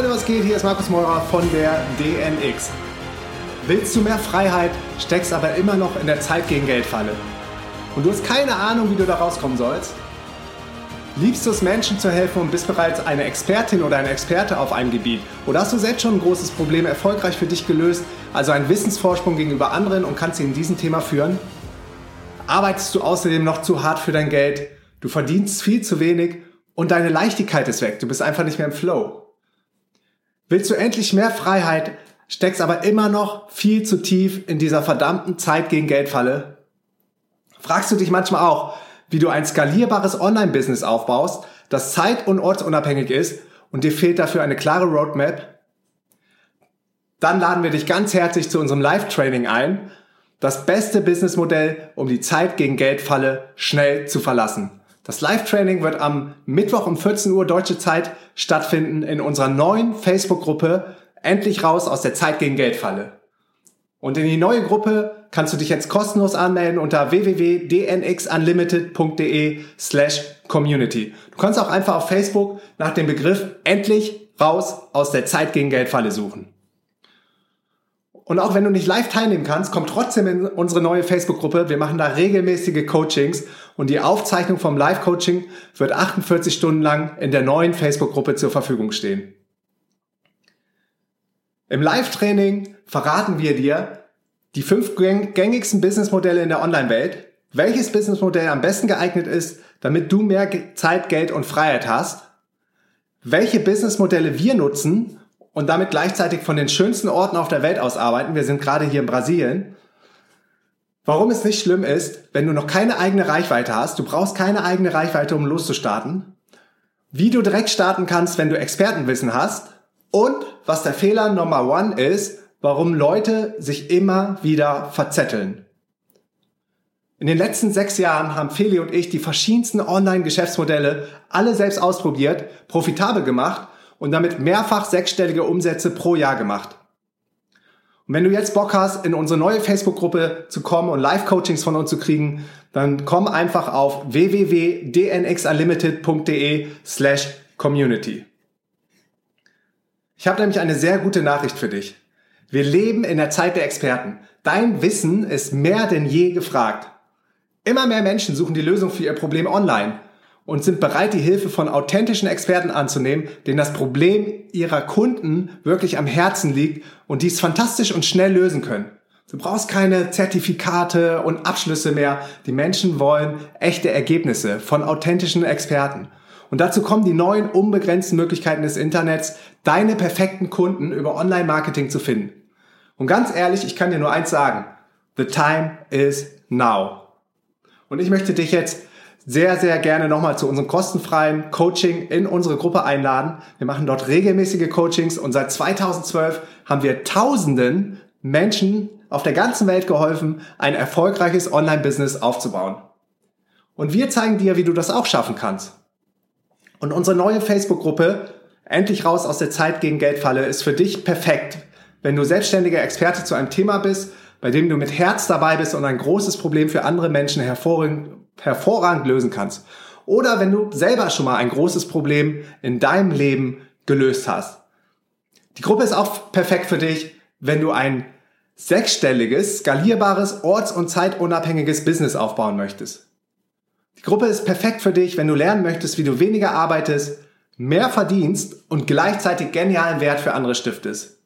Leute, was geht? Hier ist Markus Meurer von der DNX. Willst du mehr Freiheit, steckst aber immer noch in der Zeit gegen Geld Falle. Und du hast keine Ahnung, wie du da rauskommen sollst? Liebst du es, Menschen zu helfen und bist bereits eine Expertin oder ein Experte auf einem Gebiet? Oder hast du selbst schon ein großes Problem erfolgreich für dich gelöst, also einen Wissensvorsprung gegenüber anderen und kannst sie in diesem Thema führen? Arbeitest du außerdem noch zu hart für dein Geld? Du verdienst viel zu wenig und deine Leichtigkeit ist weg. Du bist einfach nicht mehr im Flow. Willst du endlich mehr Freiheit, steckst aber immer noch viel zu tief in dieser verdammten Zeit gegen Geldfalle? Fragst du dich manchmal auch, wie du ein skalierbares Online-Business aufbaust, das zeit- und ortsunabhängig ist und dir fehlt dafür eine klare Roadmap? Dann laden wir dich ganz herzlich zu unserem Live-Training ein. Das beste Businessmodell, um die Zeit gegen Geldfalle schnell zu verlassen. Das Live-Training wird am Mittwoch um 14 Uhr deutsche Zeit stattfinden in unserer neuen Facebook-Gruppe Endlich raus aus der Zeit gegen Geldfalle. Und in die neue Gruppe kannst du dich jetzt kostenlos anmelden unter www.dnxunlimited.de slash community. Du kannst auch einfach auf Facebook nach dem Begriff Endlich raus aus der Zeit gegen Geldfalle suchen. Und auch wenn du nicht live teilnehmen kannst, komm trotzdem in unsere neue Facebook-Gruppe. Wir machen da regelmäßige Coachings und die Aufzeichnung vom Live-Coaching wird 48 Stunden lang in der neuen Facebook-Gruppe zur Verfügung stehen. Im Live-Training verraten wir dir die fünf gängigsten Businessmodelle in der Online-Welt, welches Businessmodell am besten geeignet ist, damit du mehr Zeit, Geld und Freiheit hast, welche Businessmodelle wir nutzen, und damit gleichzeitig von den schönsten Orten auf der Welt aus arbeiten. Wir sind gerade hier in Brasilien. Warum es nicht schlimm ist, wenn du noch keine eigene Reichweite hast, du brauchst keine eigene Reichweite, um loszustarten. Wie du direkt starten kannst, wenn du Expertenwissen hast. Und was der Fehler Nummer one ist, warum Leute sich immer wieder verzetteln. In den letzten sechs Jahren haben Feli und ich die verschiedensten Online-Geschäftsmodelle alle selbst ausprobiert, profitabel gemacht und damit mehrfach sechsstellige Umsätze pro Jahr gemacht. Und wenn du jetzt Bock hast, in unsere neue Facebook-Gruppe zu kommen und Live-Coachings von uns zu kriegen, dann komm einfach auf www.dnxunlimited.de slash community. Ich habe nämlich eine sehr gute Nachricht für dich. Wir leben in der Zeit der Experten. Dein Wissen ist mehr denn je gefragt. Immer mehr Menschen suchen die Lösung für ihr Problem online und sind bereit, die Hilfe von authentischen Experten anzunehmen, denen das Problem ihrer Kunden wirklich am Herzen liegt und dies fantastisch und schnell lösen können. Du brauchst keine Zertifikate und Abschlüsse mehr. Die Menschen wollen echte Ergebnisse von authentischen Experten. Und dazu kommen die neuen unbegrenzten Möglichkeiten des Internets, deine perfekten Kunden über Online-Marketing zu finden. Und ganz ehrlich, ich kann dir nur eins sagen. The time is now. Und ich möchte dich jetzt sehr, sehr gerne nochmal zu unserem kostenfreien Coaching in unsere Gruppe einladen. Wir machen dort regelmäßige Coachings und seit 2012 haben wir Tausenden Menschen auf der ganzen Welt geholfen, ein erfolgreiches Online-Business aufzubauen. Und wir zeigen dir, wie du das auch schaffen kannst. Und unsere neue Facebook-Gruppe, Endlich raus aus der Zeit gegen Geldfalle, ist für dich perfekt, wenn du selbstständiger Experte zu einem Thema bist, bei dem du mit Herz dabei bist und ein großes Problem für andere Menschen hervorragend hervorragend lösen kannst. Oder wenn du selber schon mal ein großes Problem in deinem Leben gelöst hast. Die Gruppe ist auch perfekt für dich, wenn du ein sechsstelliges, skalierbares, orts- und zeitunabhängiges Business aufbauen möchtest. Die Gruppe ist perfekt für dich, wenn du lernen möchtest, wie du weniger arbeitest, mehr verdienst und gleichzeitig genialen Wert für andere stiftest.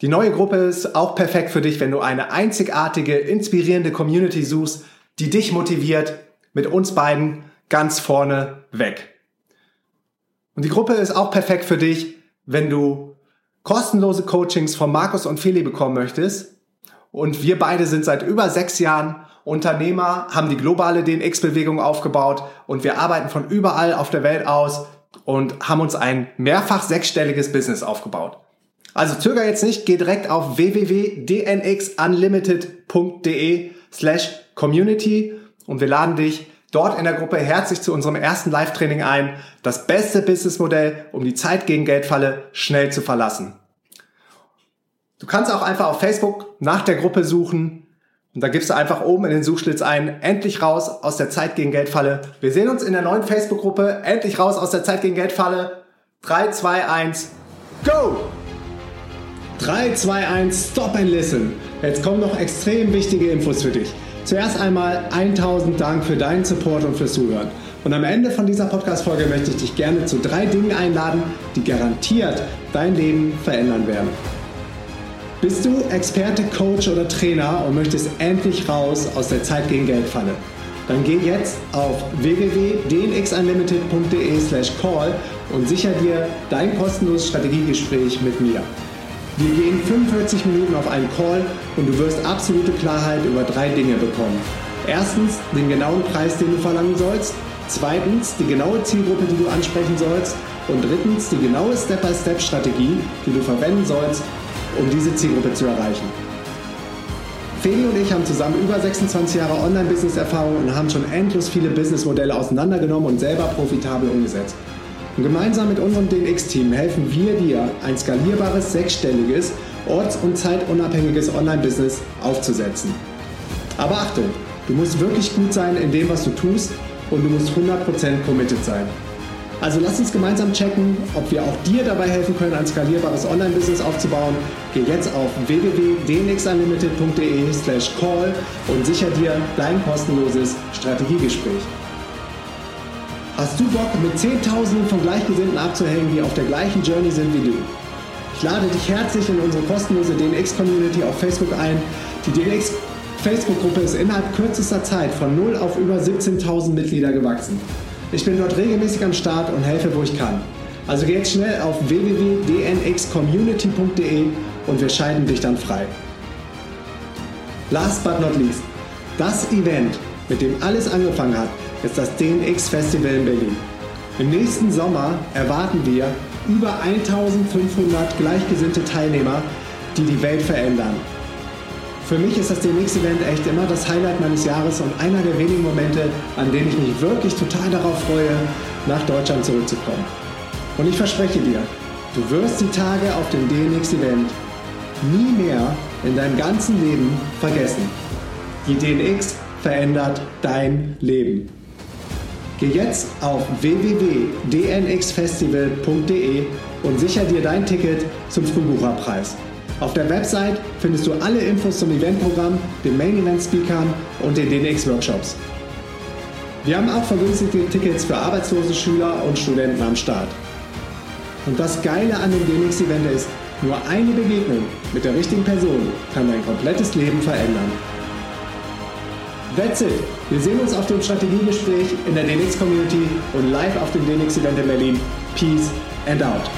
Die neue Gruppe ist auch perfekt für dich, wenn du eine einzigartige, inspirierende Community suchst, die dich motiviert, mit uns beiden ganz vorne weg. Und die Gruppe ist auch perfekt für dich, wenn du kostenlose Coachings von Markus und Feli bekommen möchtest. Und wir beide sind seit über sechs Jahren Unternehmer, haben die globale DNX-Bewegung aufgebaut und wir arbeiten von überall auf der Welt aus und haben uns ein mehrfach sechsstelliges Business aufgebaut. Also zöger jetzt nicht, geh direkt auf www.dnxunlimited.de slash community und wir laden dich dort in der Gruppe herzlich zu unserem ersten Live-Training ein. Das beste Businessmodell, um die Zeit gegen Geldfalle schnell zu verlassen. Du kannst auch einfach auf Facebook nach der Gruppe suchen und da gibst du einfach oben in den Suchschlitz ein, endlich raus aus der Zeit gegen Geldfalle. Wir sehen uns in der neuen Facebook-Gruppe, endlich raus aus der Zeit gegen Geldfalle. 3, 2, 1, go! 3, 2, 1, stop and listen. Jetzt kommen noch extrem wichtige Infos für dich. Zuerst einmal 1000 Dank für deinen Support und fürs Zuhören. Und am Ende von dieser Podcast-Folge möchte ich dich gerne zu drei Dingen einladen, die garantiert dein Leben verändern werden. Bist du Experte, Coach oder Trainer und möchtest endlich raus aus der Zeit gegen Geldfalle? Dann geh jetzt auf www.dnxunlimited.de slash call und sicher dir dein kostenloses Strategiegespräch mit mir. Wir gehen 45 Minuten auf einen Call und du wirst absolute Klarheit über drei Dinge bekommen. Erstens den genauen Preis, den du verlangen sollst. Zweitens die genaue Zielgruppe, die du ansprechen sollst. Und drittens die genaue Step-by-Step-Strategie, die du verwenden sollst, um diese Zielgruppe zu erreichen. Feli und ich haben zusammen über 26 Jahre Online-Business-Erfahrung und haben schon endlos viele Businessmodelle auseinandergenommen und selber profitabel umgesetzt. Und gemeinsam mit unserem DNX-Team helfen wir dir, ein skalierbares, sechsstelliges, orts- und zeitunabhängiges Online-Business aufzusetzen. Aber Achtung, du musst wirklich gut sein in dem, was du tust und du musst 100% committed sein. Also lass uns gemeinsam checken, ob wir auch dir dabei helfen können, ein skalierbares Online-Business aufzubauen. Geh jetzt auf www.dnxunlimited.de slash call und sicher dir dein kostenloses Strategiegespräch. Hast du Bock, mit Zehntausenden von Gleichgesinnten abzuhängen, die auf der gleichen Journey sind wie du? Ich lade dich herzlich in unsere kostenlose DNX-Community auf Facebook ein. Die DNX Facebook-Gruppe ist innerhalb kürzester Zeit von 0 auf über 17.000 Mitglieder gewachsen. Ich bin dort regelmäßig am Start und helfe, wo ich kann. Also geh jetzt schnell auf www.dnxcommunity.de und wir scheiden dich dann frei. Last but not least, das Event, mit dem alles angefangen hat, ist das DNX Festival in Berlin. Im nächsten Sommer erwarten wir über 1500 gleichgesinnte Teilnehmer, die die Welt verändern. Für mich ist das DNX-Event echt immer das Highlight meines Jahres und einer der wenigen Momente, an denen ich mich wirklich total darauf freue, nach Deutschland zurückzukommen. Und ich verspreche dir, du wirst die Tage auf dem DNX-Event nie mehr in deinem ganzen Leben vergessen. Die DNX verändert dein Leben. Geh jetzt auf www.dnxfestival.de und sicher dir dein Ticket zum Frühbucherpreis. Auf der Website findest du alle Infos zum Eventprogramm, den Main Event Speakern und den DNX Workshops. Wir haben auch vergünstigte Tickets für arbeitslose Schüler und Studenten am Start. Und das Geile an dem DNX Event ist, nur eine Begegnung mit der richtigen Person kann dein komplettes Leben verändern. That's it. Wir sehen uns auf dem Strategiegespräch in der DNX Community und live auf dem DNX Event in Berlin. Peace and out.